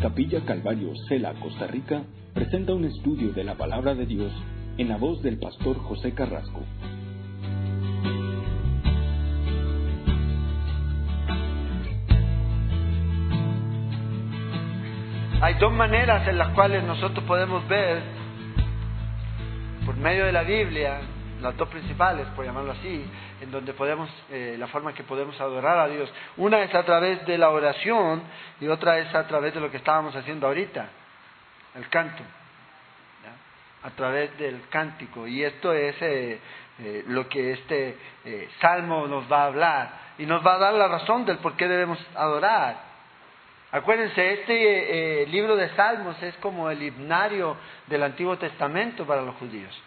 Capilla Calvario Cela, Costa Rica, presenta un estudio de la palabra de Dios en la voz del pastor José Carrasco. Hay dos maneras en las cuales nosotros podemos ver, por medio de la Biblia, las dos principales, por llamarlo así, en donde podemos, eh, la forma que podemos adorar a Dios. Una es a través de la oración y otra es a través de lo que estábamos haciendo ahorita, el canto, a través del cántico. Y esto es eh, eh, lo que este salmo nos va a hablar y nos va a dar la razón del por qué debemos adorar. Acuérdense, este libro de Salmos es como el himnario del Antiguo Testamento para los judíos.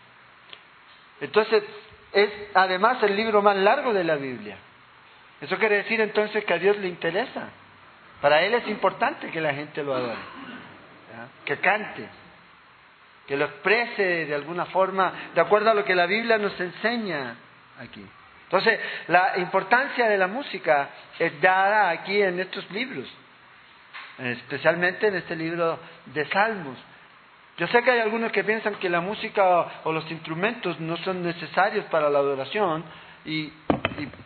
Entonces, es además el libro más largo de la Biblia. Eso quiere decir entonces que a Dios le interesa. Para Él es importante que la gente lo adore, que cante, que lo exprese de alguna forma, de acuerdo a lo que la Biblia nos enseña aquí. Entonces, la importancia de la música es dada aquí en estos libros, especialmente en este libro de Salmos. Yo sé que hay algunos que piensan que la música o los instrumentos no son necesarios para la adoración y,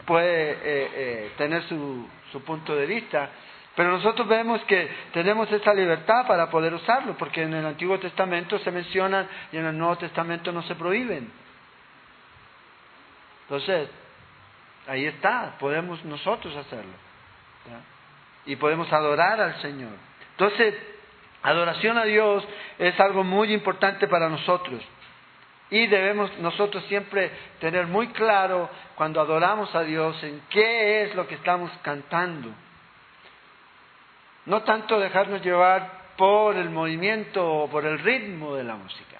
puede eh, eh, tener su, punto de vista, pero nosotros vemos que tenemos esa libertad para poder usarlo, porque en el Antiguo Testamento se mencionan y en el Nuevo Testamento no se prohíben. Entonces, ahí está, podemos nosotros hacerlo. Y podemos adorar al Señor. Entonces, Adoración a Dios es algo muy importante para nosotros. Y debemos nosotros siempre tener muy claro cuando adoramos a Dios en qué es lo que estamos cantando. No tanto dejarnos llevar por el movimiento o por el ritmo de la música,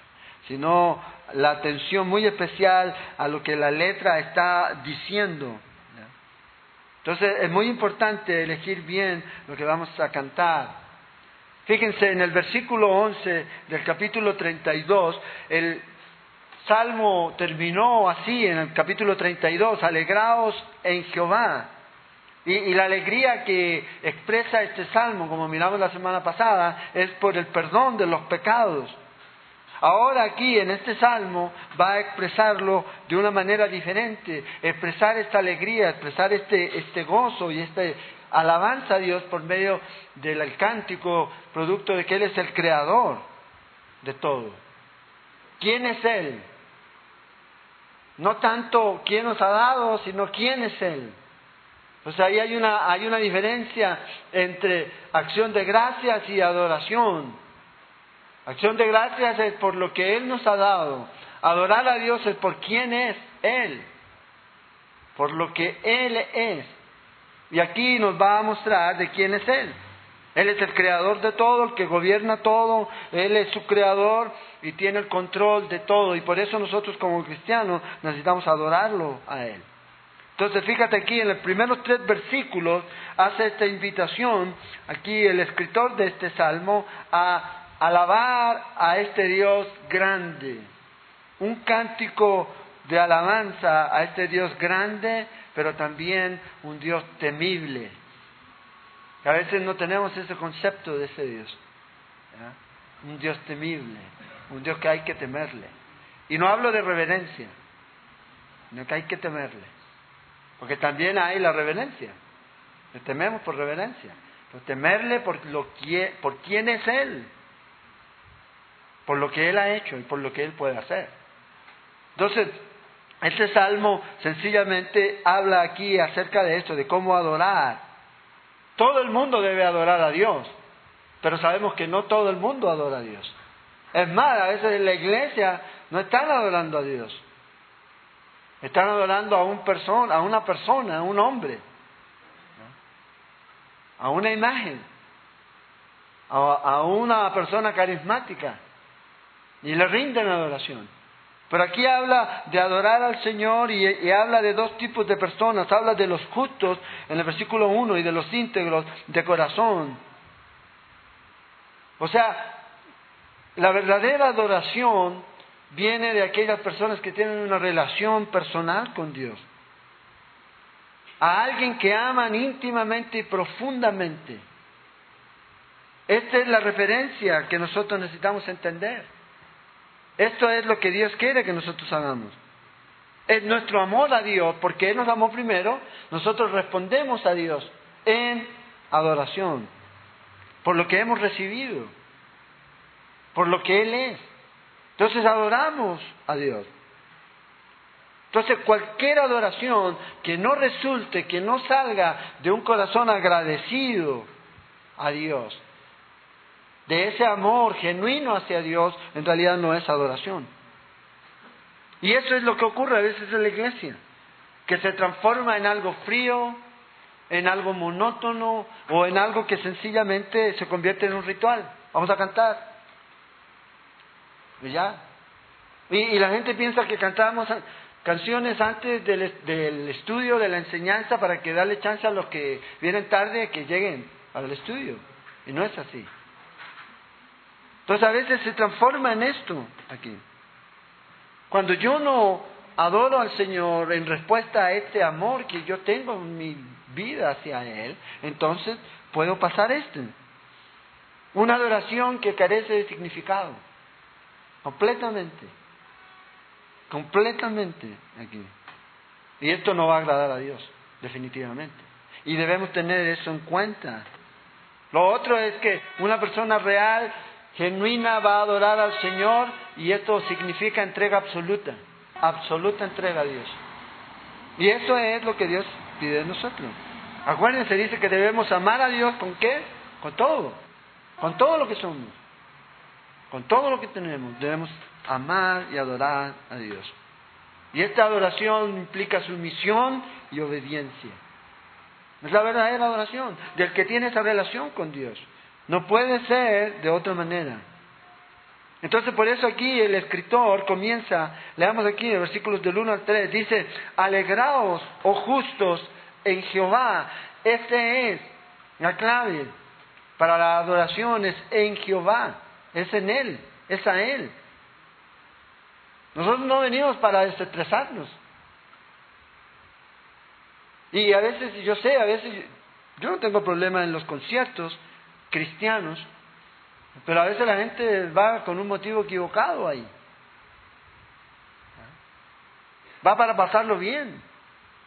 sino la atención muy especial a lo que la letra está diciendo. Entonces es muy importante elegir bien lo que vamos a cantar. Fíjense, en el versículo 11 del capítulo 32, el salmo terminó así, en el capítulo 32, alegraos en Jehová. Y, y, la alegría que expresa este salmo, como miramos la semana pasada, es por el perdón de los pecados. Ahora aquí en este salmo va a expresarlo de una manera diferente, expresar esta alegría, expresar este, este gozo y este, alabanza a Dios por medio del cántico, producto de que Él es el creador de todo. ¿Quién es Él? No tanto quién nos ha dado, sino quién es Él. O sea, ahí hay una, hay una diferencia entre acción de gracias y adoración. Acción de gracias es por lo que Él nos ha dado. Adorar a Dios es por quién es Él. Por lo que Él es. Y aquí nos va a mostrar de quién es Él. Él es el creador de todo, el que gobierna todo, Él es su creador y tiene el control de todo. Y por eso nosotros como cristianos necesitamos adorarlo a Él. Entonces fíjate aquí en los primeros tres versículos hace esta invitación, aquí el escritor de este salmo, a alabar a este Dios grande. Un cántico de alabanza a este Dios grande pero también un Dios temible. a veces no tenemos ese concepto de ese Dios. Un Dios temible, un Dios que hay que temerle. Y no hablo de reverencia, sino que hay que temerle. Porque también hay la reverencia. Le tememos por reverencia. Pero temerle por, lo que, por quién es Él. Por lo que Él ha hecho y por lo que Él puede hacer. Entonces, este salmo sencillamente habla aquí acerca de esto, de cómo adorar. Todo el mundo debe adorar a Dios, pero sabemos que no todo el mundo adora a Dios. Es más, a veces en la iglesia no están adorando a Dios. Están adorando a, un persona, a una persona, a un hombre, a una imagen, a una persona carismática. Y le rinden adoración. Pero aquí habla de adorar al Señor y, habla de dos tipos de personas. Habla de los justos en el versículo 1 y de los íntegros de corazón. O sea, la verdadera adoración viene de aquellas personas que tienen una relación personal con Dios. A alguien que aman íntimamente y profundamente. Esta es la referencia que nosotros necesitamos entender. Esto es lo que Dios quiere que nosotros hagamos. Es nuestro amor a Dios, porque Él nos amó primero, nosotros respondemos a Dios en adoración, por lo que hemos recibido, por lo que Él es. Entonces adoramos a Dios. Entonces cualquier adoración que no resulte, que no salga de un corazón agradecido a Dios, de ese amor genuino hacia Dios, en realidad no es adoración. Y eso es lo que ocurre a veces en la iglesia, que se transforma en algo frío, en algo monótono o en algo que sencillamente se convierte en un ritual. Vamos a cantar. Y ya. Y, la gente piensa que cantábamos canciones antes del, del, estudio, de la enseñanza, para que darle chance a los que vienen tarde que lleguen al estudio. Y no es así. Entonces a veces se transforma en esto aquí. Cuando yo no adoro al Señor en respuesta a este amor que yo tengo en mi vida hacia Él, entonces puedo pasar esto. Una adoración que carece de significado. Completamente. Completamente aquí. Y esto no va a agradar a Dios, definitivamente. Y debemos tener eso en cuenta. Lo otro es que una persona real genuina va a adorar al Señor y esto significa entrega absoluta, absoluta entrega a Dios. Y eso es lo que Dios pide de nosotros. Acuérdense, dice que debemos amar a Dios con qué? Con todo, con todo lo que somos, con todo lo que tenemos. Debemos amar y adorar a Dios. Y esta adoración implica sumisión y obediencia. Es la verdadera adoración del que tiene esa relación con Dios. No puede ser de otra manera. Entonces por eso aquí el escritor comienza, leamos aquí en versículos del 1 al 3, dice, alegraos, oh justos, en Jehová. Este es la clave para la adoración, es en Jehová, es en Él, es a Él. Nosotros no venimos para desestresarnos. Y a veces, yo sé, a veces, yo no tengo problema en los conciertos, cristianos, pero a veces la gente va con un motivo equivocado ahí. Va para pasarlo bien.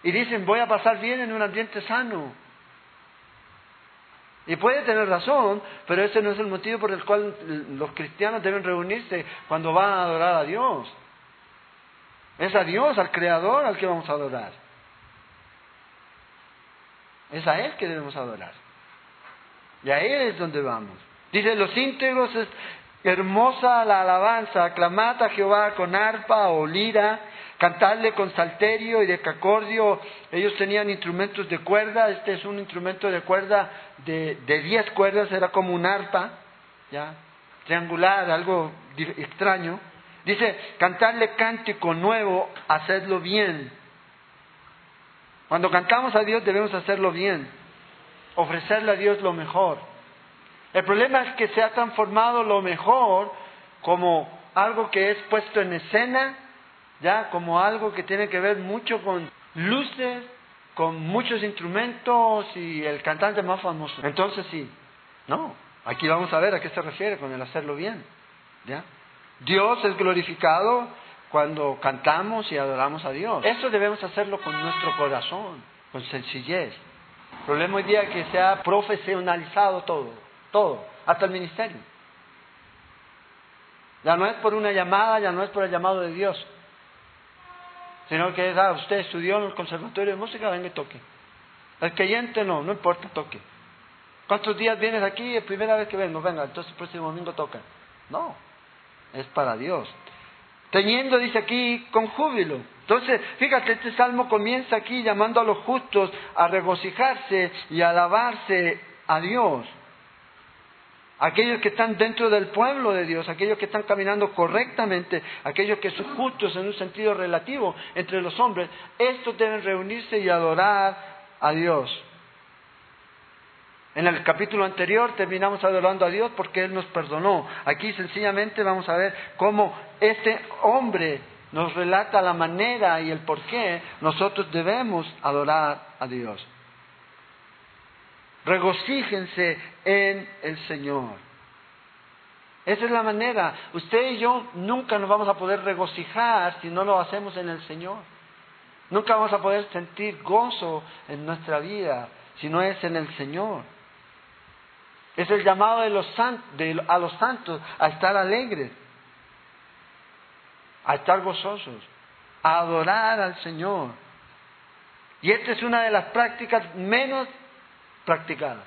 Y dicen, voy a pasar bien en un ambiente sano. Y puede tener razón, pero ese no es el motivo por el cual los cristianos deben reunirse cuando van a adorar a Dios. Es a Dios, al Creador, al que vamos a adorar. Es a Él que debemos adorar. Y ahí es donde vamos. Dice, los íntegros es hermosa la alabanza, aclamad a Jehová con arpa o lira, cantadle con salterio y de cacordio. Ellos tenían instrumentos de cuerda, este es un instrumento de cuerda de, de diez cuerdas, era como un arpa, ya, triangular, algo extraño. Dice, cantarle cántico nuevo, hacedlo bien. Cuando cantamos a Dios debemos hacerlo bien ofrecerle a Dios lo mejor. El problema es que se ha transformado lo mejor como algo que es puesto en escena, ya como algo que tiene que ver mucho con luces, con muchos instrumentos y el cantante más famoso. Entonces sí, no, aquí vamos a ver a qué se refiere con el hacerlo bien. ¿ya? Dios es glorificado cuando cantamos y adoramos a Dios. Eso debemos hacerlo con nuestro corazón, con sencillez. Problema hoy día es que se ha profesionalizado todo, todo, hasta el ministerio. Ya no es por una llamada, ya no es por el llamado de Dios, sino que ah, usted estudió en el conservatorio de música, venga y toque. El creyente no, no importa, toque. ¿Cuántos días vienes aquí? Es primera vez que vengo, venga, entonces el próximo domingo toca. No, es para Dios. Teniendo, dice aquí, con júbilo. Entonces, fíjate, este salmo comienza aquí llamando a los justos a regocijarse y a alabarse a Dios. Aquellos que están dentro del pueblo de Dios, aquellos que están caminando correctamente, aquellos que son justos en un sentido relativo entre los hombres, estos deben reunirse y adorar a Dios. En el capítulo anterior terminamos adorando a Dios porque Él nos perdonó. Aquí sencillamente vamos a ver cómo este hombre nos relata la manera y el por qué nosotros debemos adorar a Dios. Regocíjense en el Señor. Esa es la manera. Usted y yo nunca nos vamos a poder regocijar si no lo hacemos en el Señor. Nunca vamos a poder sentir gozo en nuestra vida si no es en el Señor. Es el llamado de los a los santos a estar alegres, a estar gozosos, a adorar al Señor. Y esta es una de las prácticas menos practicadas,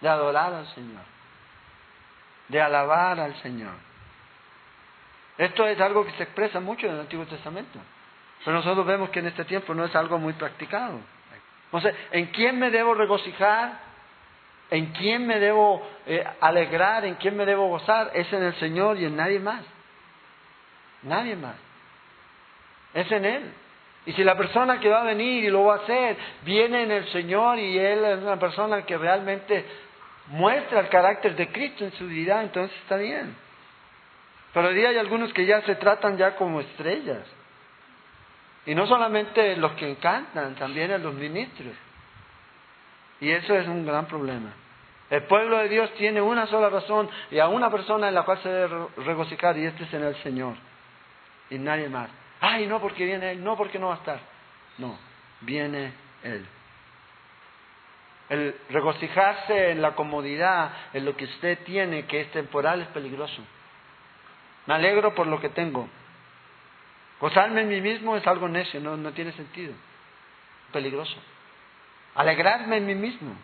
de adorar al Señor, de alabar al Señor. Esto es algo que se expresa mucho en el Antiguo Testamento, pero nosotros vemos que en este tiempo no es algo muy practicado. Entonces, ¿en quién me debo regocijar? ¿En quién me debo eh, alegrar? ¿En quién me debo gozar? Es en el Señor y en nadie más. Nadie más. Es en Él. Y si la persona que va a venir y lo va a hacer viene en el Señor y Él es una persona que realmente muestra el carácter de Cristo en su vida, entonces está bien. Pero hoy hay algunos que ya se tratan ya como estrellas. Y no solamente los que encantan, también los ministros. Y eso es un gran problema. El pueblo de Dios tiene una sola razón y a una persona en la cual se debe regocijar y este es en el Señor. Y nadie más. Ay, no porque viene Él, no porque no va a estar. No, viene Él. El regocijarse en la comodidad, en lo que usted tiene, que es temporal, es peligroso. Me alegro por lo que tengo. Gozarme en mí mismo es algo necio, no, no tiene sentido. Peligroso. Alegrarme en mí mismo.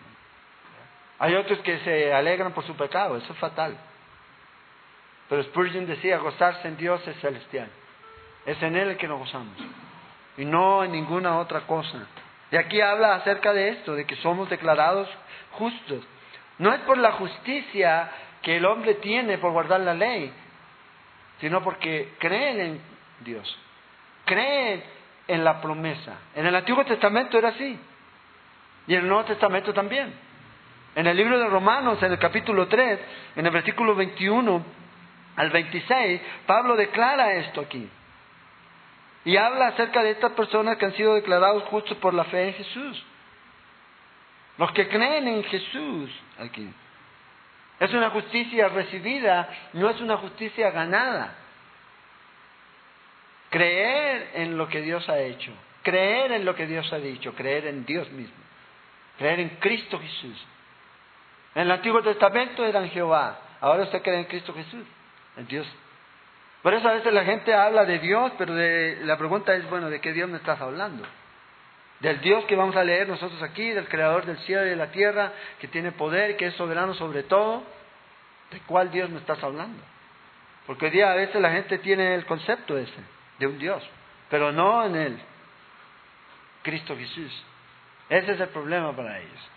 Hay otros que se alegran por su pecado, eso es fatal. Pero Spurgeon decía, gozarse en Dios es celestial. Es en Él que nos gozamos. Y no en ninguna otra cosa. Y aquí habla acerca de esto, de que somos declarados justos. No es por la justicia que el hombre tiene por guardar la ley, sino porque creen en Dios. Creen en la promesa. En el Antiguo Testamento era así. Y en el Nuevo Testamento también. En el libro de Romanos, en el capítulo 3, en el versículo 21 al 26, Pablo declara esto aquí. Y habla acerca de estas personas que han sido declarados justos por la fe en Jesús. Los que creen en Jesús aquí. Es una justicia recibida, no es una justicia ganada. Creer en lo que Dios ha hecho, creer en lo que Dios ha dicho, creer en Dios mismo, creer en Cristo Jesús. En el Antiguo Testamento eran Jehová, ahora usted cree en Cristo Jesús, en Dios por eso a veces la gente habla de Dios, pero la pregunta es, bueno, ¿de qué Dios me estás hablando? Del Dios que vamos a leer nosotros aquí, del Creador del cielo y de la tierra, que tiene poder, que es soberano sobre todo. ¿De cuál Dios me estás hablando? Porque hoy día a veces la gente tiene el concepto ese, de un Dios, pero no en Él. Cristo Jesús. Ese es el problema para ellos.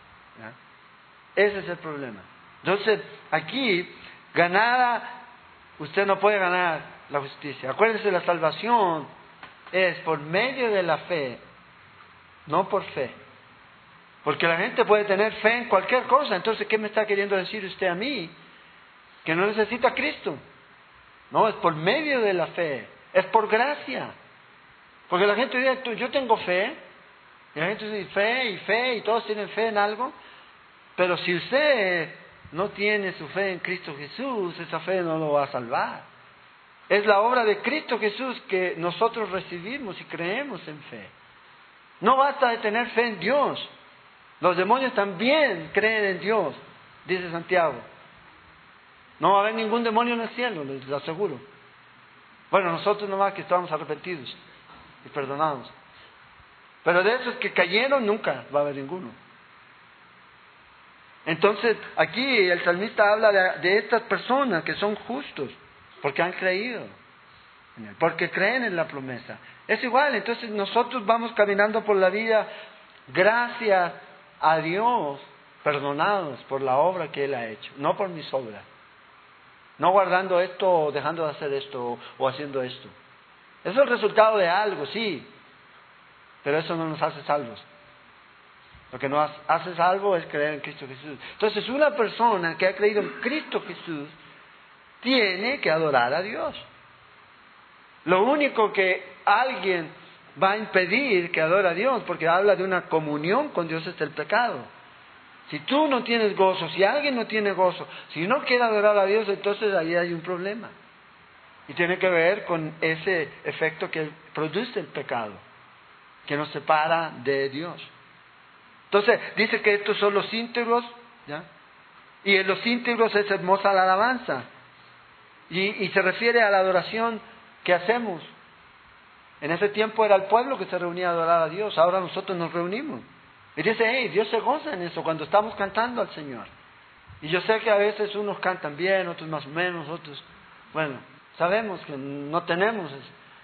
Ese es el problema. Entonces, aquí, ganada usted no puede ganar la justicia. Acuérdense, la salvación es por medio de la fe, no por fe. Porque la gente puede tener fe en cualquier cosa. Entonces, ¿qué me está queriendo decir usted a mí? Que no necesita Cristo. No, es por medio de la fe. Es por gracia. Porque la gente dice, yo tengo fe. Y la gente dice, fe y fe, y todos tienen fe en algo. Pero si usted no tiene su fe en Cristo Jesús, esa fe no lo va a salvar. Es la obra de Cristo Jesús que nosotros recibimos y creemos en fe. No basta de tener fe en Dios. Los demonios también creen en Dios, dice Santiago. No va a haber ningún demonio en el cielo, les aseguro. Bueno, nosotros nomás que estamos arrepentidos y perdonados. Pero de esos que cayeron nunca va a haber ninguno. Entonces, aquí el salmista habla de, estas personas que son justos. Porque han creído. Porque creen en la promesa. Es igual, entonces nosotros vamos caminando por la vida gracias a Dios, perdonados por la obra que Él ha hecho, no por mis obras. No guardando esto o dejando de hacer esto o haciendo esto. Es el resultado de algo, sí, pero eso no nos hace salvos. Lo que nos hace salvo es creer en Cristo Jesús. Entonces, una persona que ha creído en Cristo Jesús tiene que adorar a Dios. Lo único que alguien va a impedir que adore a Dios, porque habla de una comunión con Dios es el pecado. Si tú no tienes gozo, si alguien no tiene gozo, si no quiere adorar a Dios, entonces ahí hay un problema. Y tiene que ver con ese efecto que produce el pecado, que nos separa de Dios. Entonces, dice que estos son los íntegros, ¿ya? Y en los íntegros es hermosa la alabanza. Y, se refiere a la adoración que hacemos. En ese tiempo era el pueblo que se reunía a adorar a Dios, ahora nosotros nos reunimos. Y dice, hey, Dios se goza en eso cuando estamos cantando al Señor. Y yo sé que a veces unos cantan bien, otros más o menos, otros, bueno, sabemos que no tenemos.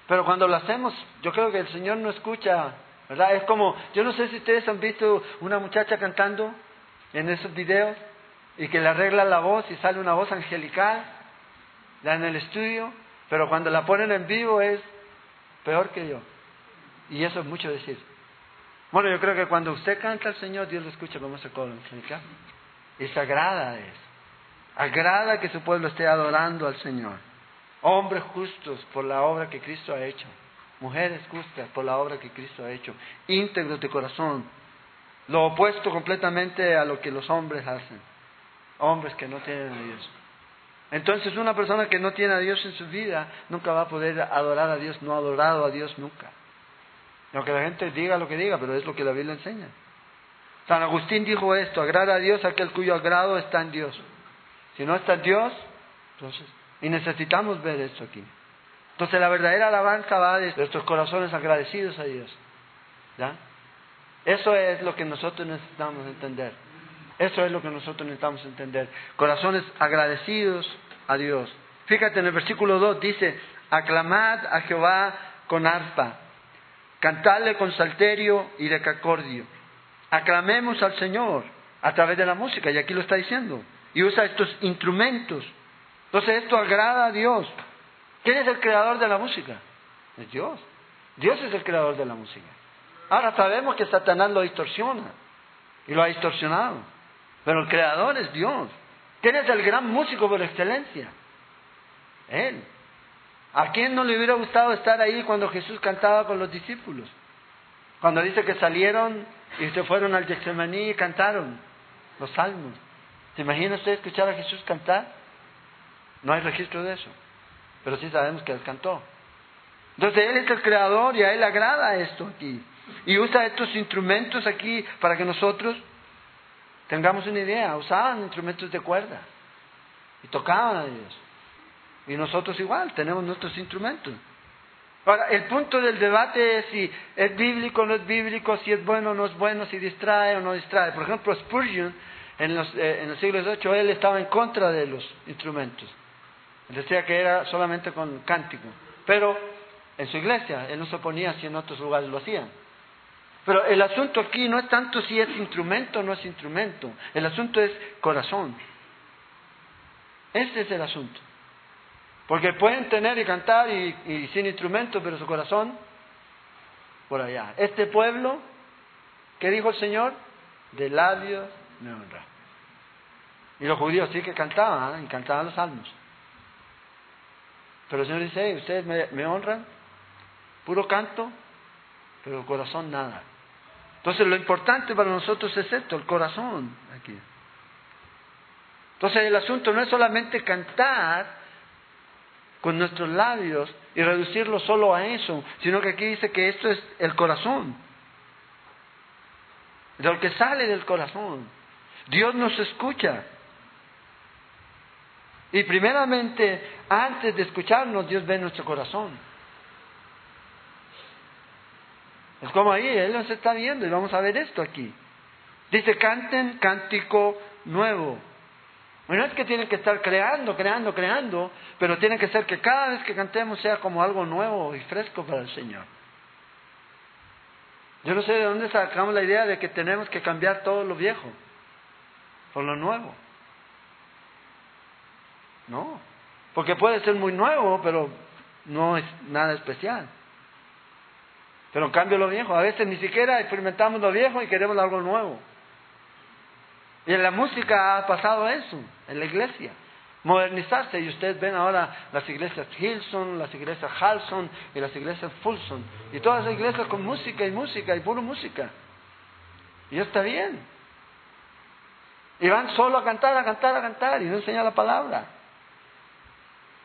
Pero cuando lo hacemos, yo creo que el Señor no escucha, ¿verdad? Es como, yo no sé si ustedes han visto una muchacha cantando en esos videos y que le arregla la voz y sale una voz angelical, la en el estudio, pero cuando la ponen en vivo es peor que yo. Y eso es mucho decir. Bueno, yo creo que cuando usted canta al Señor, Dios lo escucha como se coro Y se agrada eso. Agrada que su pueblo esté adorando al Señor. Hombres justos por la obra que Cristo ha hecho. Mujeres justas por la obra que Cristo ha hecho. Íntegros de corazón. Lo opuesto completamente a lo que los hombres hacen. Hombres que no tienen a Dios. Entonces una persona que no tiene a Dios en su vida nunca va a poder adorar a Dios, no ha adorado a Dios nunca. Aunque la gente diga lo que diga, pero es lo que la Biblia enseña. San Agustín dijo esto, agrada a Dios aquel cuyo agrado está en Dios. Si no está en Dios, entonces, y necesitamos ver esto aquí. Entonces la verdadera alabanza va de nuestros corazones agradecidos a Dios. ¿Ya? Eso es lo que nosotros necesitamos entender. Eso es lo que nosotros necesitamos entender. Corazones agradecidos a Dios. Fíjate en el versículo 2 dice, aclamad a Jehová con arpa, cantadle con salterio y decacordio. Aclamemos al Señor a través de la música, y aquí lo está diciendo. Y usa estos instrumentos. Entonces esto agrada a Dios. ¿Quién es el creador de la música? Es Dios. Dios es el creador de la música. Ahora sabemos que Satanás lo distorsiona y lo ha distorsionado. Pero el creador es Dios. ¿Quién es el gran músico por excelencia? Él. ¿A quién no le hubiera gustado estar ahí cuando Jesús cantaba con los discípulos? Cuando dice que salieron y se fueron al Getsemaní y cantaron los salmos. ¿Se imagina usted escuchar a Jesús cantar? No hay registro de eso, pero sí sabemos que él cantó. Entonces él es el creador y a él agrada esto aquí. Y usa estos instrumentos aquí para que nosotros tengamos una idea. Usaban instrumentos de cuerda y tocaban a Dios. Y nosotros igual, tenemos nuestros instrumentos. Ahora, el punto del debate es si es bíblico o no es bíblico, si es bueno o no es bueno, si distrae o no distrae. Por ejemplo, Spurgeon, en los, eh, en los siglos VIII, él estaba en contra de los instrumentos. Decía que era solamente con cántico. Pero en su iglesia, él no se oponía si en otros lugares lo hacían. Pero el asunto aquí no es tanto si es instrumento o no es instrumento. El asunto es corazón. Ese es el asunto. Porque pueden tener y cantar y, sin instrumento, pero su corazón por allá. Este pueblo, ¿qué dijo el Señor? De labios me honra. Y los judíos sí que cantaban, ¿eh? y cantaban los salmos. Pero el Señor dice, ustedes me, honran, puro canto, pero el corazón nada. Entonces lo importante para nosotros es esto, el corazón aquí. Entonces el asunto no es solamente cantar, con nuestros labios y reducirlo solo a eso, sino que aquí dice que esto es el corazón, de lo que sale del corazón. Dios nos escucha. Y primeramente, antes de escucharnos, Dios ve nuestro corazón. Es como ahí, Él nos está viendo y vamos a ver esto aquí. Dice, canten cántico nuevo. Bueno, es que tienen que estar creando, creando, creando, pero tiene que ser que cada vez que cantemos sea como algo nuevo y fresco para el Señor. Yo no sé de dónde sacamos la idea de que tenemos que cambiar todo lo viejo por lo nuevo. No, porque puede ser muy nuevo, pero no es nada especial. Pero en cambio lo viejo, a veces ni siquiera experimentamos lo viejo y queremos algo nuevo. Y en la música ha pasado eso, en la iglesia. modernizarse y ustedes ven ahora las iglesias Hilson, las iglesias Halson y las iglesias Fulson y todas las iglesias con música y música y puro música. Y está bien. Y van solo a cantar, a cantar, a cantar y no enseñan la palabra.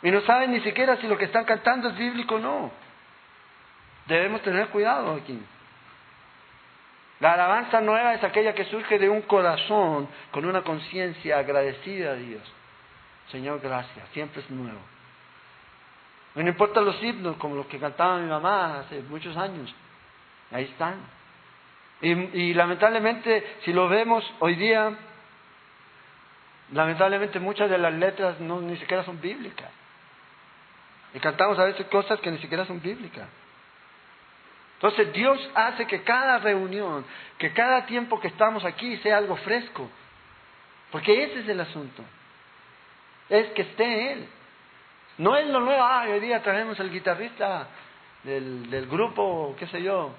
Y no saben ni siquiera si lo que están cantando es bíblico o no. Debemos tener cuidado aquí. La alabanza nueva es aquella que surge de un corazón con una conciencia agradecida a Dios. Señor, gracias, siempre es nuevo. No importa los himnos como los que cantaba mi mamá hace muchos años, ahí están. Y, y lamentablemente, si lo vemos hoy día, lamentablemente muchas de las letras no, ni siquiera son bíblicas. Y cantamos a veces cosas que ni siquiera son bíblicas. Entonces Dios hace que cada reunión, que cada tiempo que estamos aquí sea algo fresco. Porque ese es el asunto. Es que esté Él. No es lo nuevo, ah, hoy día traemos el guitarrista del, del grupo, qué sé yo,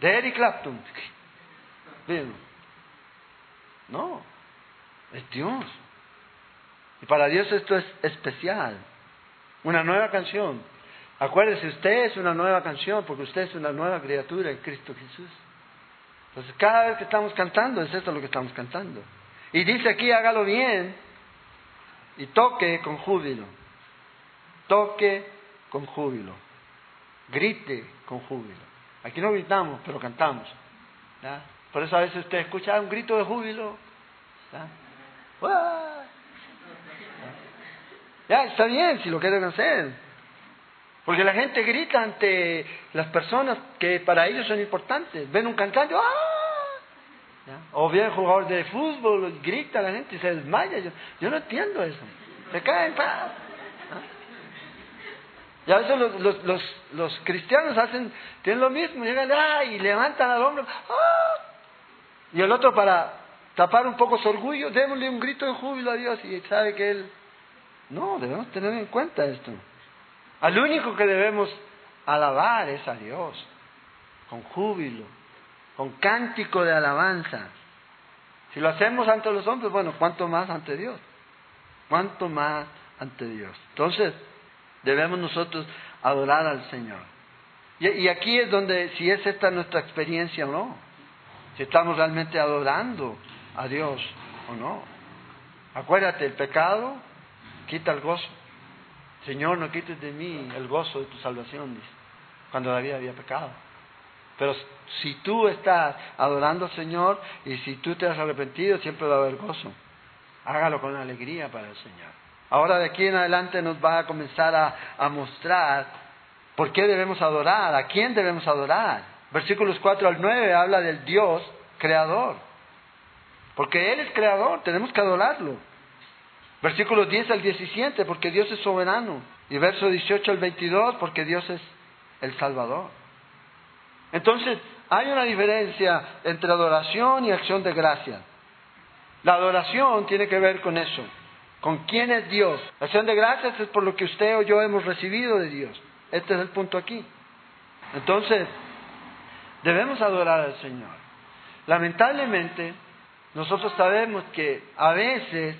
de Eric Clapton. No, es Dios. Y para Dios esto es especial. Una nueva canción Acuérdese, usted es una nueva canción porque usted es una nueva criatura en Cristo Jesús. Entonces, cada vez que estamos cantando, es esto lo que estamos cantando. Y dice aquí, hágalo bien y toque con júbilo. Toque con júbilo. Grite con júbilo. Aquí no gritamos, pero cantamos. Por eso a veces usted escucha un grito de júbilo. Está bien si lo quieren hacer. Porque la gente grita ante las personas que para ellos son importantes. Ven un cantante, ¡ah! O bien jugador de fútbol, grita la gente y se desmaya. Yo, yo no entiendo eso. Se caen, ¡ah! Y a veces los, los, los, los, cristianos hacen, tienen lo mismo, llegan ¡ah! y levantan al hombro, ¡ah! Y el otro para tapar un poco su orgullo, démosle un grito de júbilo a Dios y sabe que él... No, debemos tener en cuenta esto. Al único que debemos alabar es a Dios, con júbilo, con cántico de alabanza. Si lo hacemos ante los hombres, bueno, ¿cuánto más ante Dios? ¿Cuánto más ante Dios? Entonces, debemos nosotros adorar al Señor. Y, y aquí es donde, si es esta nuestra experiencia o no, si estamos realmente adorando a Dios o no. Acuérdate, el pecado quita el gozo. Señor, no quites de mí el gozo de tu salvación, dice, cuando David había pecado. Pero si tú estás adorando al Señor y si tú te has arrepentido, siempre va a haber gozo. Hágalo con alegría para el Señor. Ahora de aquí en adelante nos va a comenzar a, a mostrar por qué debemos adorar, a quién debemos adorar. Versículos 4 al 9 habla del Dios creador. Porque Él es creador, tenemos que adorarlo. Versículos 10 al 17, porque Dios es soberano. Y verso 18 al 22, porque Dios es el Salvador. Entonces, hay una diferencia entre adoración y acción de gracia. La adoración tiene que ver con eso, con quién es Dios. La acción de gracias es por lo que usted o yo hemos recibido de Dios. Este es el punto aquí. Entonces, debemos adorar al Señor. Lamentablemente, nosotros sabemos que a veces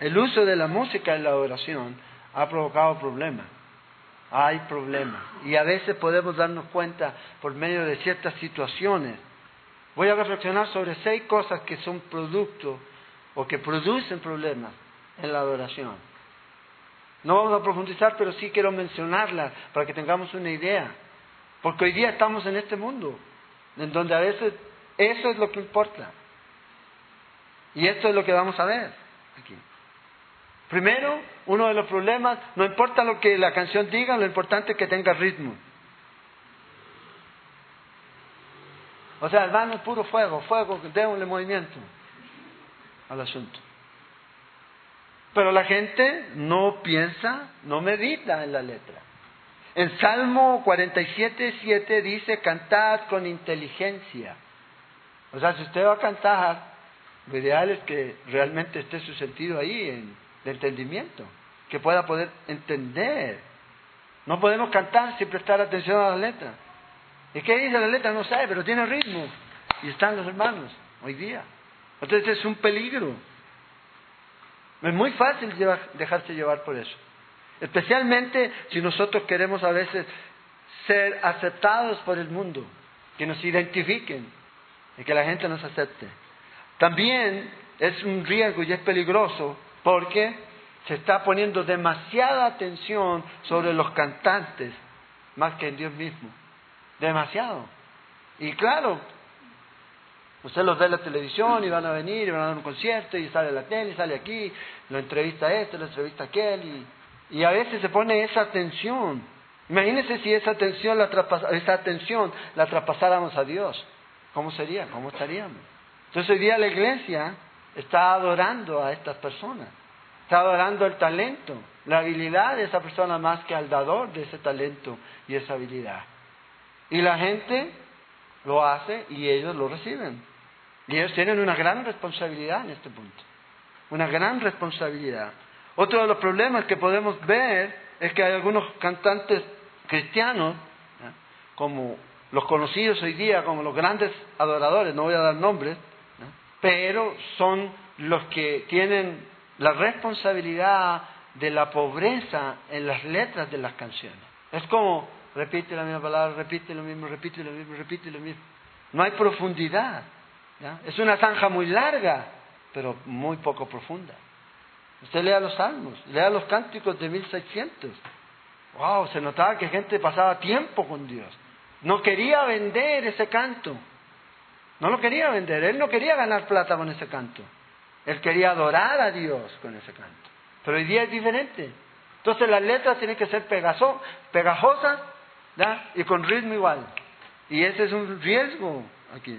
el uso de la música en la oración ha provocado problemas. Hay problemas. Y a veces podemos darnos cuenta por medio de ciertas situaciones. Voy a reflexionar sobre seis cosas que son producto o que producen problemas en la adoración. No vamos a profundizar, pero sí quiero mencionarlas para que tengamos una idea. Porque hoy día estamos en este mundo, en donde a veces eso es lo que importa. Y esto es lo que vamos a ver aquí. Primero, uno de los problemas, no importa lo que la canción diga, lo importante es que tenga ritmo. O sea, hermano, puro fuego, fuego, démosle movimiento al asunto. Pero la gente no piensa, no medita en la letra. En Salmo 47, 7 dice, cantad con inteligencia. O sea, si usted va a cantar, lo ideal es que realmente esté su sentido ahí, en entendimiento, que pueda poder entender. No podemos cantar sin prestar atención a la letra. ¿Y qué dice la letra? No sabe, pero tiene ritmo. Y están los hermanos hoy día. Entonces es un peligro. Es muy fácil dejarse llevar por eso. Especialmente si nosotros queremos a veces ser aceptados por el mundo, que nos identifiquen y que la gente nos acepte. También es un riesgo y es peligroso porque se está poniendo demasiada atención sobre los cantantes más que en Dios mismo. Demasiado. Y claro, usted los ve en la televisión y van a venir y van a dar un concierto y sale la tele y sale aquí, lo entrevista este, lo entrevista aquel y y a veces se pone esa atención. Imagínense si esa atención la, esa atención la traspasáramos a Dios. ¿Cómo sería? ¿Cómo estaríamos? Entonces hoy día la iglesia está adorando a estas personas. Está adorando el talento, la habilidad de esa persona más que al dador de ese talento y esa habilidad. Y la gente lo hace y ellos lo reciben. Y ellos tienen una gran responsabilidad en este punto. Una gran responsabilidad. Otro de los problemas que podemos ver es que hay algunos cantantes cristianos, como los conocidos hoy día como los grandes adoradores, no voy a dar nombres, pero son los que tienen la responsabilidad de la pobreza en las letras de las canciones. Es como, repite la misma palabra, repite lo mismo, repite lo mismo, repite lo mismo. No hay profundidad. Es una zanja muy larga, pero muy poco profunda. Usted lea los salmos, lea los cánticos de 1600. Wow, se notaba que gente pasaba tiempo con Dios. No quería vender ese canto. No lo quería vender. Él no quería ganar plata con ese canto. Él quería adorar a Dios con ese canto. Pero hoy día es diferente. Entonces las letras tienen que ser pegajosas y con ritmo igual. Y ese es un riesgo aquí.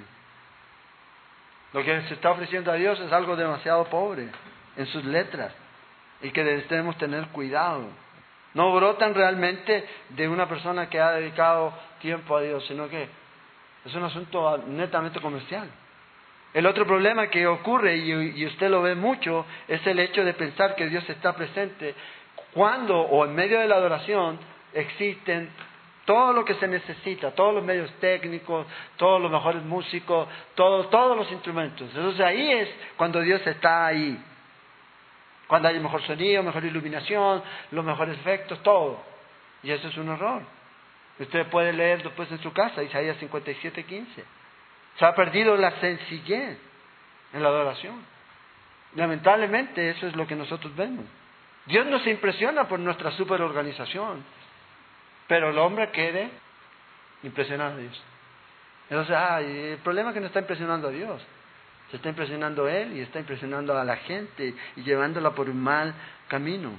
Lo que se está ofreciendo a Dios es algo demasiado pobre en sus letras y que debemos tener cuidado. No brotan realmente de una persona que ha dedicado tiempo a Dios, sino que es un asunto netamente comercial. El otro problema que ocurre, y usted lo ve mucho, es el hecho de pensar que Dios está presente cuando o en medio de la adoración existen todo lo que se necesita, todos los medios técnicos, todos los mejores músicos, todos, los instrumentos. Entonces ahí es cuando Dios está ahí cuando hay mejor sonido, mejor iluminación, los mejores efectos, todo. Y eso es un error. Usted puede leer después en su casa, Isaías 57, 15. Se ha perdido la sencillez en la adoración. Lamentablemente eso es lo que nosotros vemos. Dios no se impresiona por nuestra superorganización, pero el hombre quiere impresionar a Dios. Entonces, ah, el problema es que no está impresionando a Dios. Se está impresionando él y está impresionando a la gente y llevándola por un mal camino.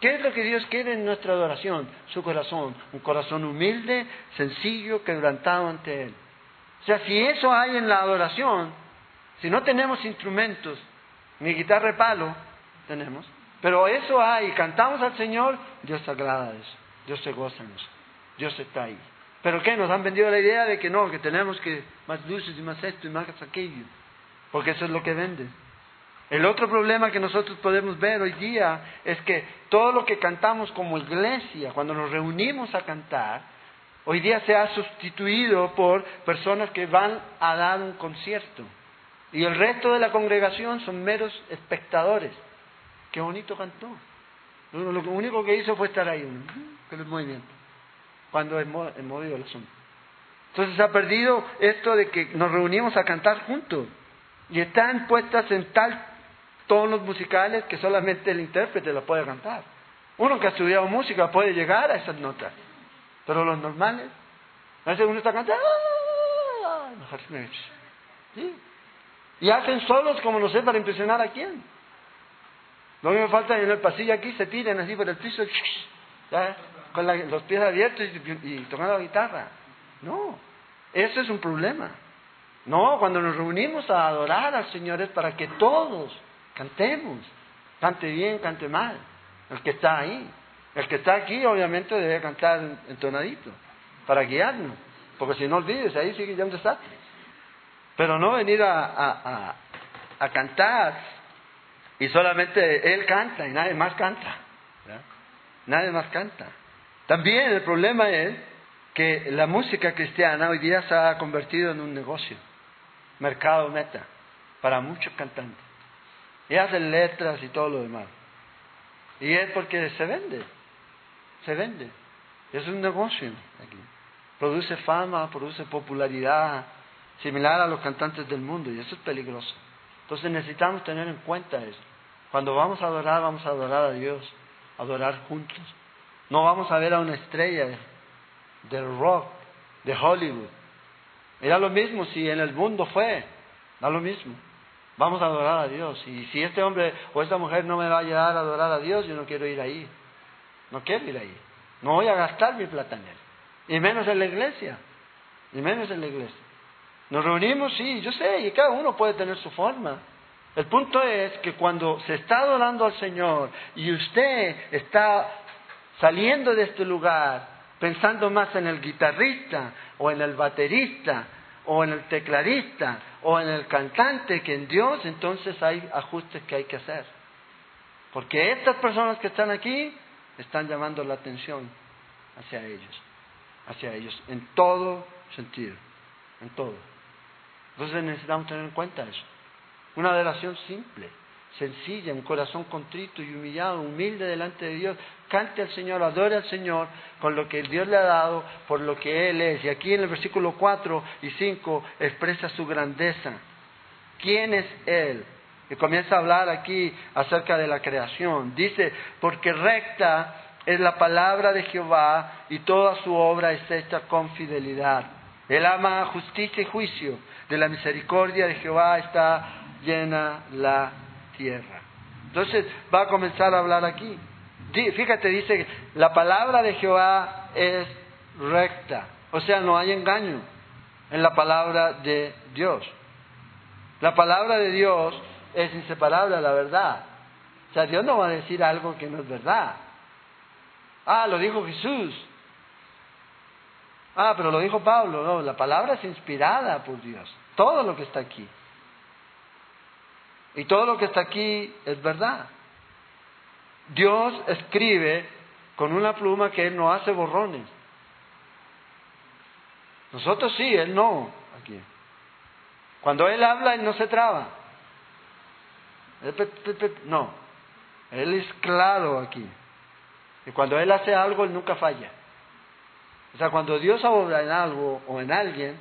¿Qué es lo que Dios quiere en nuestra adoración? Su corazón, un corazón humilde, sencillo, quebrantado ante Él. O sea, si eso hay en la adoración, si no tenemos instrumentos, ni guitarra de palo, tenemos, pero eso hay, cantamos al Señor, Dios se agrada de eso, Dios se goza en eso, Dios está ahí. ¿Pero qué? Nos han vendido la idea de que no, que tenemos que más luces y más esto y más aquello porque eso es lo que venden. El otro problema que nosotros podemos ver hoy día es que todo lo que cantamos como iglesia, cuando nos reunimos a cantar, hoy día se ha sustituido por personas que van a dar un concierto. Y el resto de la congregación son meros espectadores. Qué bonito cantó. Lo único que hizo fue estar ahí, con el movimiento, cuando es movido el asunto. Entonces ha perdido esto de que nos reunimos a cantar juntos y están puestas en tal tonos musicales que solamente el intérprete lo puede cantar. Uno que ha estudiado música puede llegar a esas notas, pero los normales, a veces uno está cantando, ¡Ah! y hacen solos como no sé para impresionar a quién. Lo que falta en el pasillo aquí se tiran así por el piso, con los pies abiertos y, y tocando la guitarra. No, eso es un problema. No, cuando nos reunimos a adorar al Señor es para que todos cantemos, cante bien, cante mal, el que está ahí. El que está aquí obviamente debe cantar entonadito, para guiarnos, porque si no olvides, ahí sigue ya un desastre. Pero no venir a, a, cantar y solamente él canta y nadie más canta. Nadie más canta. También el problema es que la música cristiana hoy día se ha convertido en un negocio mercado meta para muchos cantantes. y hace letras y todo lo demás. Y es porque se vende, se vende. Es un negocio aquí. Produce fama, produce popularidad, similar a los cantantes del mundo, y eso es peligroso. Entonces necesitamos tener en cuenta eso. Cuando vamos a adorar, vamos a adorar a Dios, adorar juntos. No vamos a ver a una estrella del rock, de Hollywood. Era lo mismo si en el mundo fue, da lo mismo. Vamos a adorar a Dios. Y si este hombre o esta mujer no me va a ayudar a adorar a Dios, yo no quiero ir ahí. No quiero ir ahí. No voy a gastar mi plata en. Y menos en la iglesia. Y menos en la iglesia. Nos reunimos, sí, yo sé, y cada uno puede tener su forma. El punto es que cuando se está adorando al Señor y usted está saliendo de este lugar pensando más en el guitarrista o en el baterista o en el tecladista o en el cantante que en Dios, entonces hay ajustes que hay que hacer. Porque estas personas que están aquí están llamando la atención hacia ellos, hacia ellos, en todo sentido, en todo. Entonces necesitamos tener en cuenta eso. Una adoración simple, sencilla, un corazón contrito y humillado, humilde delante de Dios. Cante al Señor, adore al Señor con lo que Dios le ha dado, por lo que Él es. Y aquí en el versículo 4 y 5 expresa su grandeza. ¿Quién es Él? Y comienza a hablar aquí acerca de la creación. Dice, porque recta es la palabra de Jehová y toda su obra es hecha con fidelidad. Él ama justicia y juicio. De la misericordia de Jehová está llena la tierra. Entonces va a comenzar a hablar aquí. Fíjate, dice, la palabra de Jehová es recta. O sea, no hay engaño en la palabra de Dios. La palabra de Dios es inseparable a la verdad. O sea, Dios no va a decir algo que no es verdad. Ah, lo dijo Jesús. Ah, pero lo dijo Pablo. No, la palabra es inspirada por Dios. Todo lo que está aquí. Y todo lo que está aquí es verdad. Dios escribe con una pluma que Él no hace borrones. Nosotros sí, Él no. Aquí. Cuando Él habla, Él no se traba. No. Él es claro aquí. Y cuando Él hace algo, Él nunca falla. O sea, cuando Dios obra en algo o en alguien,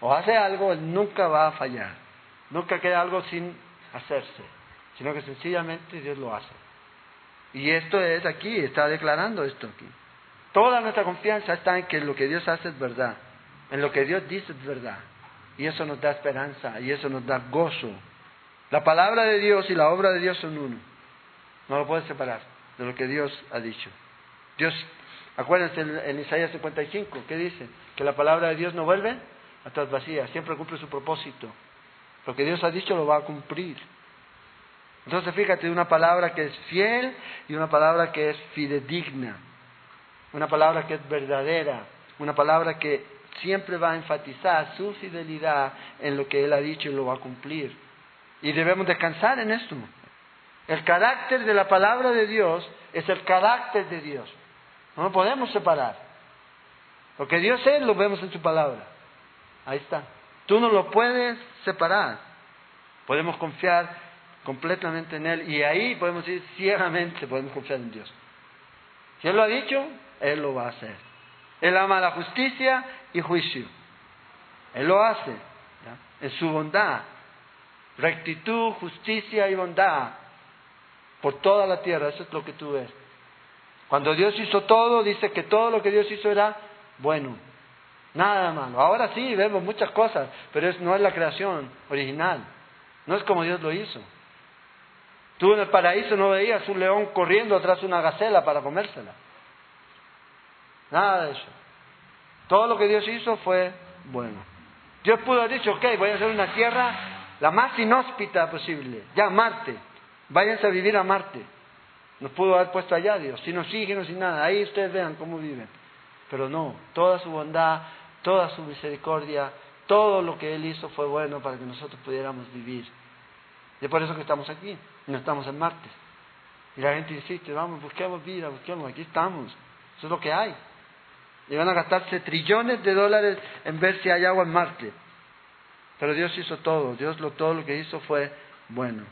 o hace algo, Él nunca va a fallar. Nunca queda algo sin hacerse, sino que sencillamente Dios lo hace. Y esto es aquí, está declarando esto aquí. Toda nuestra confianza está en que lo que Dios hace es verdad, en lo que Dios dice es verdad. Y eso nos da esperanza y eso nos da gozo. La palabra de Dios y la obra de Dios son uno. No lo puedes separar de lo que Dios ha dicho. Dios, acuérdense en, Isaías 55, ¿qué dice? Que la palabra de Dios no vuelve atrás vacía, siempre cumple su propósito. Lo que Dios ha dicho lo va a cumplir. Entonces fíjate, una palabra que es fiel y una palabra que es fidedigna. Una palabra que es verdadera. Una palabra que siempre va a enfatizar su fidelidad en lo que Él ha dicho y lo va a cumplir. Y debemos descansar en esto. El carácter de la palabra de Dios es el carácter de Dios. No lo podemos separar. Lo que Dios es lo vemos en su palabra. Ahí está. Tú no lo puedes separar. Podemos confiar completamente en Él y ahí podemos decir ciegamente, podemos confiar en Dios. Si Él lo ha dicho, Él lo va a hacer. Él ama la justicia y juicio. Él lo hace en su bondad. Rectitud, justicia y bondad por toda la tierra. Eso es lo que tú ves. Cuando Dios hizo todo, dice que todo lo que Dios hizo era bueno. Nada malo. Ahora sí vemos muchas cosas, pero no es la creación original. No es como Dios lo hizo. Tú en el paraíso no veías un león corriendo atrás de una gacela para comérsela. Nada de eso. Todo lo que Dios hizo fue bueno. Dios pudo haber dicho, ok, voy a hacer una tierra la más inhóspita posible. Ya, Marte. Váyanse a vivir a Marte. Nos pudo haber puesto allá Dios, sin oxígeno, sin nada. Ahí ustedes vean cómo viven. Pero no, toda su bondad, toda su misericordia, todo lo que Él hizo fue bueno para que nosotros pudiéramos vivir. Y es por eso que estamos aquí, no estamos en Marte. Y la gente insiste, vamos, busquemos vida, busquemos, aquí estamos. Eso es lo que hay. Y van a gastarse trillones de dólares en ver si hay agua en Marte. Pero Dios hizo todo, Dios lo, todo lo que hizo fue bueno.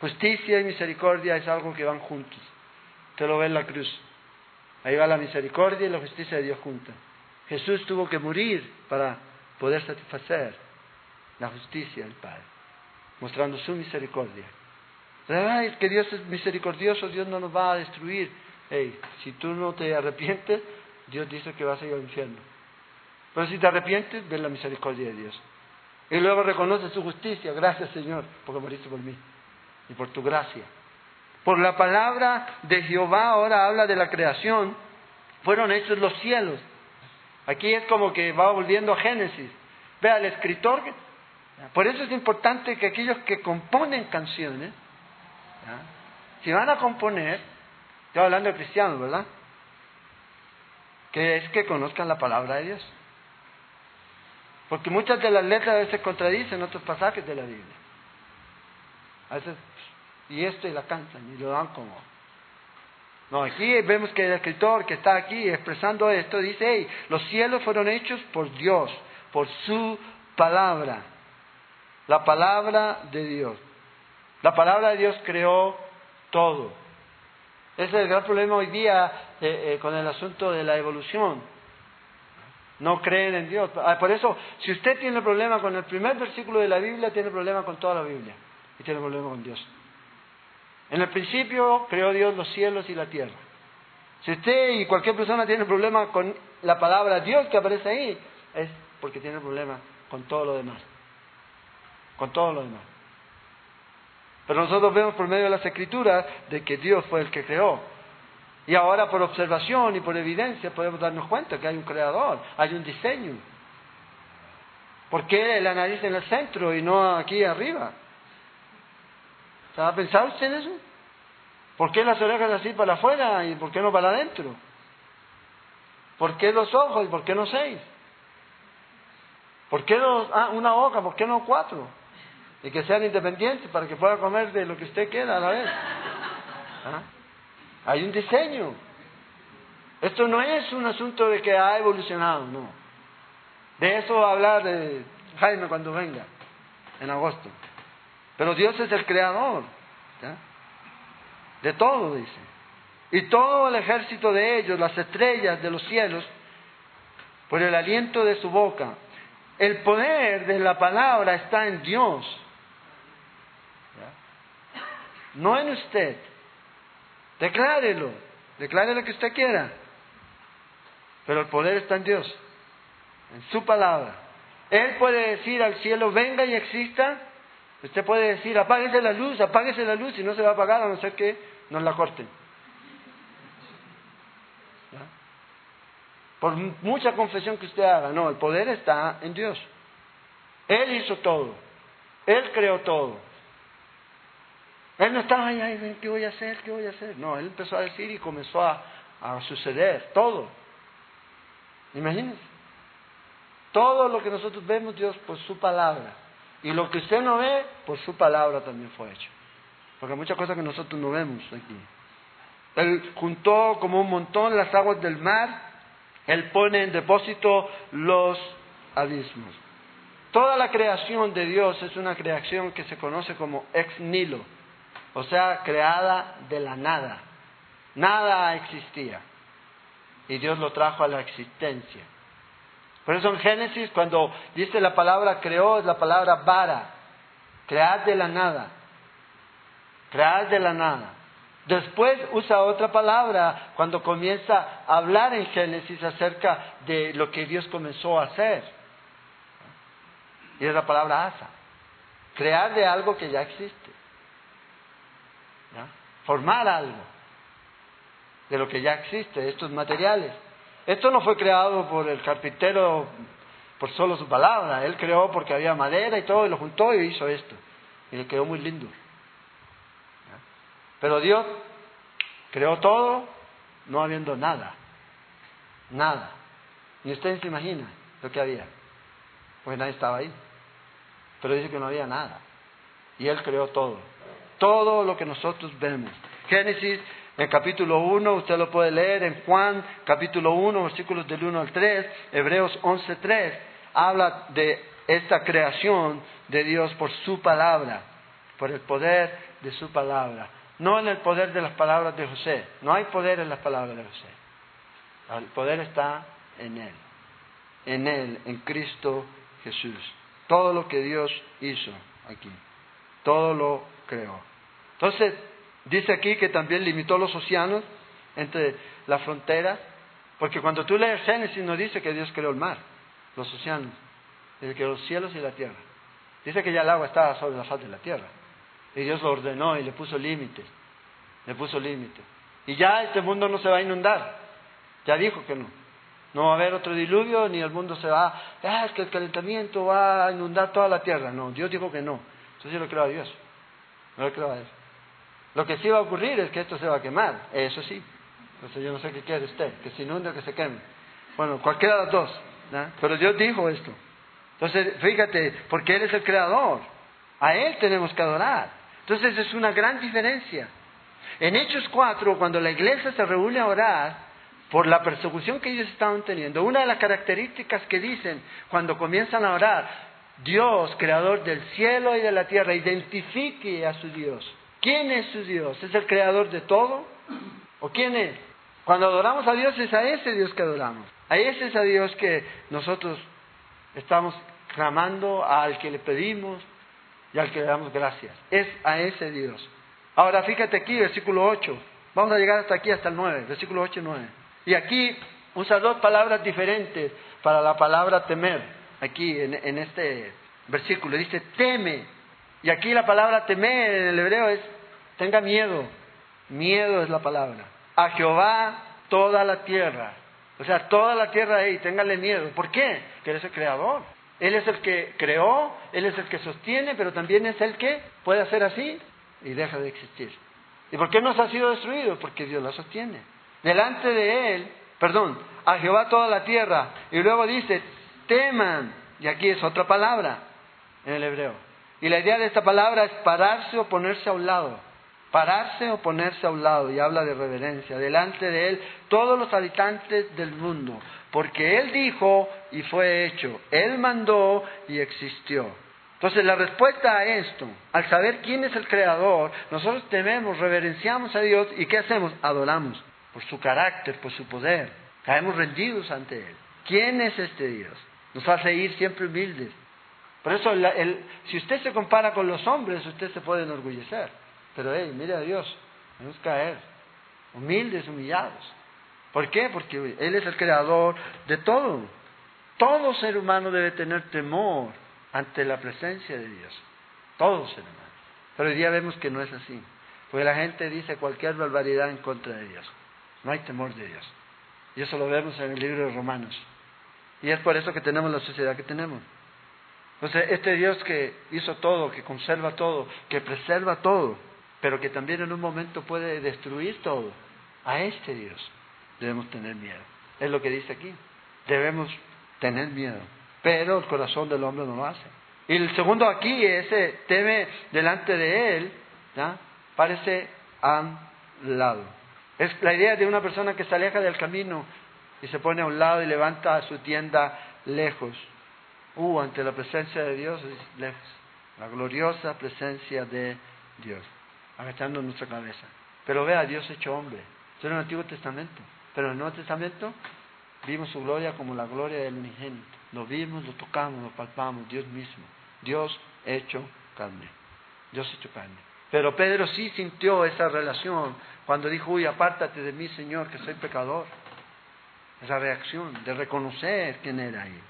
Justicia y misericordia es algo que van juntos. Usted lo ve en la cruz. Ahí va la misericordia y la justicia de Dios juntas. Jesús tuvo que morir para poder satisfacer la justicia del Padre, mostrando su misericordia. Que Dios es misericordioso, Dios no nos va a destruir. Hey, si tú no te arrepientes, Dios dice que vas a ir al infierno. Pero si te arrepientes, ves la misericordia de Dios. Y luego reconoce su justicia. Gracias, Señor, porque moriste por mí y por tu gracia. Por la palabra de Jehová ahora habla de la creación. Fueron hechos los cielos. Aquí es como que va volviendo a Génesis. Vea, el escritor. Por eso es importante que aquellos que componen canciones, si van a componer, estoy hablando de cristianos, ¿verdad? Que es que conozcan la palabra de Dios. Porque muchas de las letras a veces contradicen otros pasajes de la Biblia. A veces, y esto y la cantan y lo dan como. No, aquí vemos que el escritor que está aquí expresando esto dice, hey, los cielos fueron hechos por Dios, por su palabra, la palabra de Dios. La palabra de Dios creó todo. Ese es el gran problema hoy día eh, eh, con el asunto de la evolución no creen en Dios. Ah, por eso, si usted tiene problema con el primer versículo de la Biblia, tiene problema con toda la Biblia y tiene problema con Dios. En el principio creó Dios los cielos y la tierra. Si usted y cualquier persona tiene problema con la palabra Dios que aparece ahí, es porque tiene problema con todo lo demás. Con todo lo demás. Pero nosotros vemos por medio de las escrituras de que Dios fue el que creó. Y ahora por observación y por evidencia podemos darnos cuenta que hay un creador, hay un diseño. ¿Por qué la nariz en el centro y no aquí arriba? ¿Se ha pensado usted en eso? ¿Por qué las orejas así para afuera y por qué no para adentro? ¿Por qué dos ojos y por qué no seis? ¿Por qué ah, una boca? ¿Por qué no cuatro? Y que sean independientes para que pueda comer de lo que usted quiera a la vez. ¿Ah? Hay un diseño. Esto no es un asunto de que ha evolucionado, no. De eso va a hablar de Jaime cuando venga, en agosto. Pero Dios es el creador de todo, dice. Y todo el ejército de ellos, las estrellas de los cielos, por el aliento de su boca. El poder de la palabra está en Dios, no en usted. Declárelo, declare lo que usted quiera. Pero el poder está en Dios, en su palabra. Él puede decir al cielo, venga y exista. Usted puede decir, apáguese la luz, apáguese la luz y no se va a apagar a no ser que nos la corten. Por mucha confesión que usted haga, no, el poder está en Dios. Él hizo todo. Él creó todo. Él no estaba ahí, ay, ¿qué voy a hacer? ¿Qué voy a hacer? No, él empezó a decir y comenzó a, suceder todo. Imagínense. Todo lo que nosotros vemos, Dios, por su palabra. Y lo que usted no ve, por su palabra también fue hecho. Porque hay muchas cosas que nosotros no vemos aquí. Él juntó como un montón las aguas del mar. Él pone en depósito los abismos. Toda la creación de Dios es una creación que se conoce como ex nilo o sea, creada de la nada. Nada existía. Y Dios lo trajo a la existencia. Por eso en Génesis, cuando dice la palabra creó, es la palabra vara. Crear de la nada. Crear de la nada. Después usa otra palabra cuando comienza a hablar en Génesis acerca de lo que Dios comenzó a hacer. Y es la palabra asa. Crear de algo que ya existe formar algo de lo que ya existe, estos materiales. Esto no fue creado por el carpintero por solo su palabra, él creó porque había madera y todo, y lo juntó y hizo esto. Y le quedó muy lindo. Pero Dios creó todo no habiendo nada. Nada. Ni usted se imagina lo que había. Porque nadie estaba ahí. Pero dice que no había nada. Y Él creó todo todo lo que nosotros vemos. Génesis en capítulo 1, usted lo puede leer en Juan capítulo 1, versículos del 1 al 3, Hebreos 11, 3, habla de esta creación de Dios por su palabra. por el poder de su palabra, no en el poder de las palabras de José. No hay poder en las palabras de José. El poder está en Él, en Él, en Cristo Jesús. Todo lo que Dios hizo aquí, todo lo creó. Entonces, dice aquí que también limitó los océanos entre las fronteras, porque cuando tú lees Génesis no dice que Dios creó el mar, los océanos, dice que los cielos y la tierra. Dice que ya el agua estaba sobre la faz de la tierra. Y Dios lo ordenó y le puso límites. Le puso límites. Y ya este mundo no se va a inundar. Ya dijo que no. No va a haber otro diluvio, ni el mundo se va, ah, es que el calentamiento va a inundar toda la tierra. No, Dios dijo que no. Entonces yo lo creo a Dios. No lo creo a Él. Lo que sí va a ocurrir es que esto se va a quemar. Eso sí. Entonces yo no sé qué quiere usted, que se inunde o que se queme. Bueno, cualquiera de las dos. Pero Dios dijo esto. Entonces, fíjate, porque Él es el creador. A Él tenemos que adorar. Entonces es una gran diferencia. En Hechos 4, cuando la iglesia se reúne a orar por la persecución que ellos estaban teniendo, una de las características que dicen cuando comienzan a orar, Dios, creador del cielo y de la tierra, identifique a su Dios. ¿Quién es su Dios? ¿Es el creador de todo? ¿O quién es? Cuando adoramos a Dios es a ese Dios que adoramos. A ese es a Dios que nosotros estamos clamando, al que le pedimos, y al que le damos gracias. Es a ese Dios. Ahora fíjate aquí, versículo 8. Vamos a llegar hasta aquí, hasta el 9, versículo 8 y 9. Y aquí usa dos palabras diferentes para la palabra temer. Aquí en, en este versículo dice teme. Y aquí la palabra temer en el hebreo es tenga miedo. Miedo es la palabra. A Jehová toda la tierra. O sea, toda la tierra ahí, téngale miedo. ¿Por qué? Que eres el creador. Él es el que creó, Él es el que sostiene, pero también es el que puede hacer así y deja de existir. ¿Y por qué no se ha sido destruido? Porque Dios la sostiene. Delante de Él, perdón, a Jehová toda la tierra. Y luego dice, teman. Y aquí es otra palabra en el hebreo. Y la idea de esta palabra es pararse o ponerse a un lado. Pararse o ponerse a un lado. Y habla de reverencia. Delante de Él, todos los habitantes del mundo. Porque Él dijo y fue hecho. Él mandó y existió. Entonces la respuesta a esto, al saber quién es el creador, nosotros tememos, reverenciamos a Dios y ¿qué hacemos? Adoramos por su carácter, por su poder. Caemos rendidos ante Él. ¿Quién es este Dios? Nos hace ir siempre humildes. Por eso, si usted se compara con los hombres, usted se puede enorgullecer. Pero, hey, mire a Dios, vamos a caer. Humildes, humillados. ¿Por qué? Porque Él es el creador de todo. Todo ser humano debe tener temor ante la presencia de Dios. Todo ser humano. Pero hoy día vemos que no es así. Porque la gente dice cualquier barbaridad en contra de Dios. No hay temor de Dios. Y eso lo vemos en el libro de Romanos. Y es por eso que tenemos la sociedad que tenemos. Entonces, este Dios que hizo todo, que conserva todo, que preserva todo, pero que también en un momento puede destruir todo, a este Dios debemos tener miedo. Es lo que dice aquí. Debemos tener miedo. Pero el corazón del hombre no lo hace. Y el segundo aquí, ese teme delante de él, parece a un lado. Es la idea de una persona que se aleja del camino y se pone a un lado y levanta su tienda lejos. Uh, ante la presencia de Dios. La gloriosa presencia de Dios, agachando nuestra cabeza. Pero vea, Dios hecho hombre. Esto es el Antiguo Testamento. Pero en el Nuevo Testamento vimos su gloria como la gloria del unigénito. Lo vimos, lo tocamos, lo palpamos, Dios mismo. Dios hecho carne. Dios hecho carne. Pero Pedro sí sintió esa relación cuando dijo, uy, apártate de mí, Señor, que soy pecador. Esa reacción de reconocer quién era él.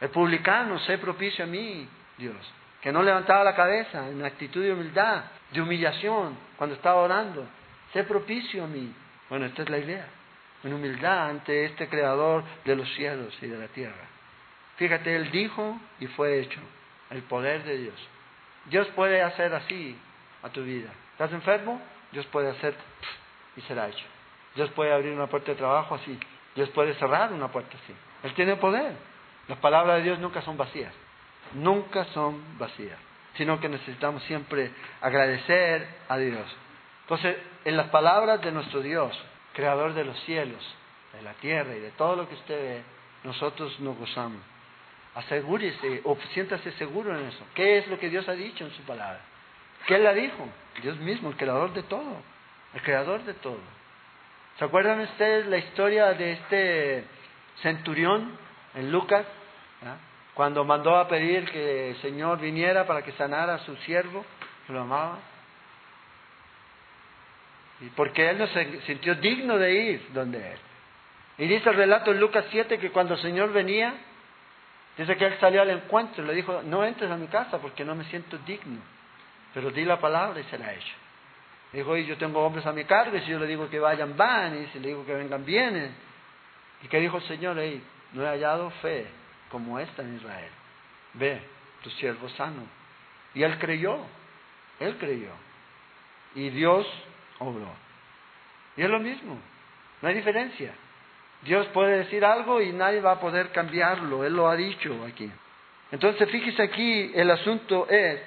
El publicano, sé propicio a mí, Dios. Que no levantaba la cabeza en actitud de humildad, de humillación, cuando estaba orando. Sé propicio a mí. Bueno, esta es la idea en humildad ante este creador de los cielos y de la tierra. Fíjate, Él dijo y fue hecho. El poder de Dios. Dios puede hacer así a tu vida. ¿Estás enfermo? Dios puede hacer y será hecho. Dios puede abrir una puerta de trabajo así. Dios puede cerrar una puerta así. Él tiene poder. Las palabras de Dios nunca son vacías. Nunca son vacías. Sino que necesitamos siempre agradecer a Dios. Entonces, en las palabras de nuestro Dios, creador de los cielos, de la tierra y de todo lo que usted ve, nosotros nos gozamos. Asegúrese o siéntase seguro en eso. ¿Qué es lo que Dios ha dicho en su palabra? ¿Quién la dijo? Dios mismo, el creador de todo. El creador de todo. ¿Se acuerdan ustedes la historia de este centurión en Lucas? Cuando mandó a pedir que el Señor viniera para que sanara a su siervo, que lo amaba. Y porque él no se sintió digno de ir donde él. Y dice el relato en Lucas 7 que cuando el Señor venía, dice que él salió al encuentro y le dijo, no entres a mi casa porque no me siento digno, pero di la palabra y se la hecho. Dijo, y yo tengo hombres a mi cargo y si yo le digo que vayan, van, y si le digo que vengan, vienen. ¿Y qué dijo el Señor? ahí? no he hallado fe como esta en Israel. Ve, tu siervo sano. Y él creyó, él creyó. Y Dios obró. Y es lo mismo, no hay diferencia. Dios puede decir algo y nadie va a poder cambiarlo, Él lo ha dicho aquí. Entonces fíjese aquí, el asunto es,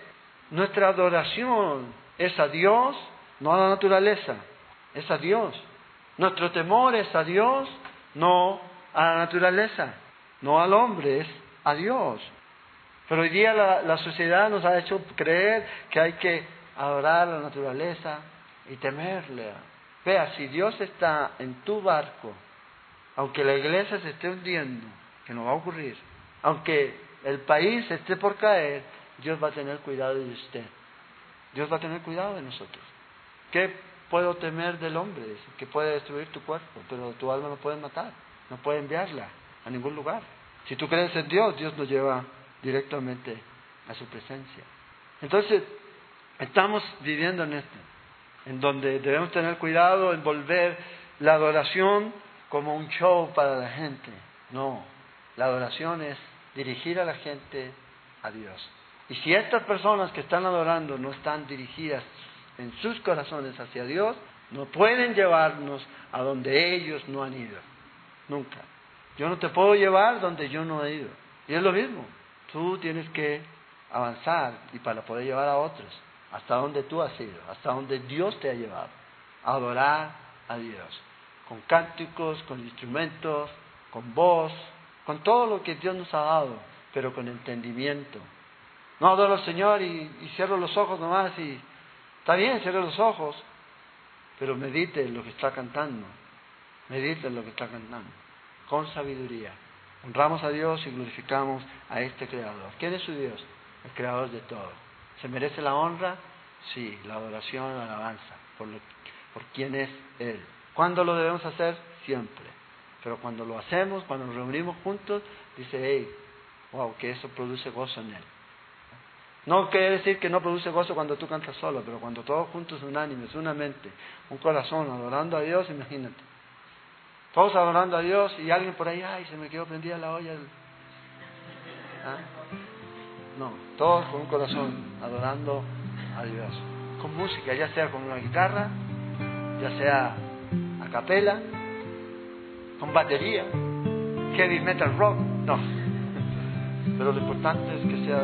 nuestra adoración es a Dios, no a la naturaleza, es a Dios. Nuestro temor es a Dios, no a la naturaleza, no al hombre, es a Dios. Pero hoy día la, sociedad nos ha hecho creer que hay que adorar a la naturaleza y temerle. Vea, si Dios está en tu barco, aunque la iglesia se esté hundiendo, que no va a ocurrir, aunque el país esté por caer, Dios va a tener cuidado de usted. Dios va a tener cuidado de nosotros. ¿Qué puedo temer del hombre? Que puede destruir tu cuerpo, pero tu alma no puede matar, no puede enviarla a ningún lugar. Si tú crees en Dios, Dios nos lleva directamente a su presencia. Entonces, estamos viviendo en esto, en donde debemos tener cuidado en volver la adoración como un show para la gente. No, la adoración es dirigir a la gente a Dios. Y si estas personas que están adorando no están dirigidas en sus corazones hacia Dios, no pueden llevarnos a donde ellos no han ido. Nunca. Yo no te puedo llevar donde yo no he ido. Y es lo mismo. Tú tienes que avanzar y para poder llevar a otros hasta donde tú has ido, hasta donde Dios te ha llevado. adorar a Dios con cánticos, con instrumentos, con voz, con todo lo que Dios nos ha dado, pero con entendimiento. No adoro al Señor y, cierro los ojos nomás y está bien, cierro los ojos, pero medite lo que está cantando, medite lo que está cantando, con sabiduría. Honramos a Dios y glorificamos a este Creador. ¿Quién es su Dios? El Creador de todo. ¿Se merece la honra? Sí, la adoración, la alabanza, por, por quién es Él. ¿Cuándo lo debemos hacer? Siempre. Pero cuando lo hacemos, cuando nos reunimos juntos, dice, hey, wow, que eso produce gozo en él. No quiere decir que no produce gozo cuando tú cantas solo, pero cuando todos juntos, unánimes, una mente, un corazón, adorando a Dios, imagínate. Todos adorando a Dios y alguien por ahí, ay, se me quedó prendida la olla. ¿Ah? No, todos con un corazón, adorando a Dios. Con música, ya sea con una guitarra, ya sea capela, con batería, heavy metal rock, no. Pero lo importante es que sea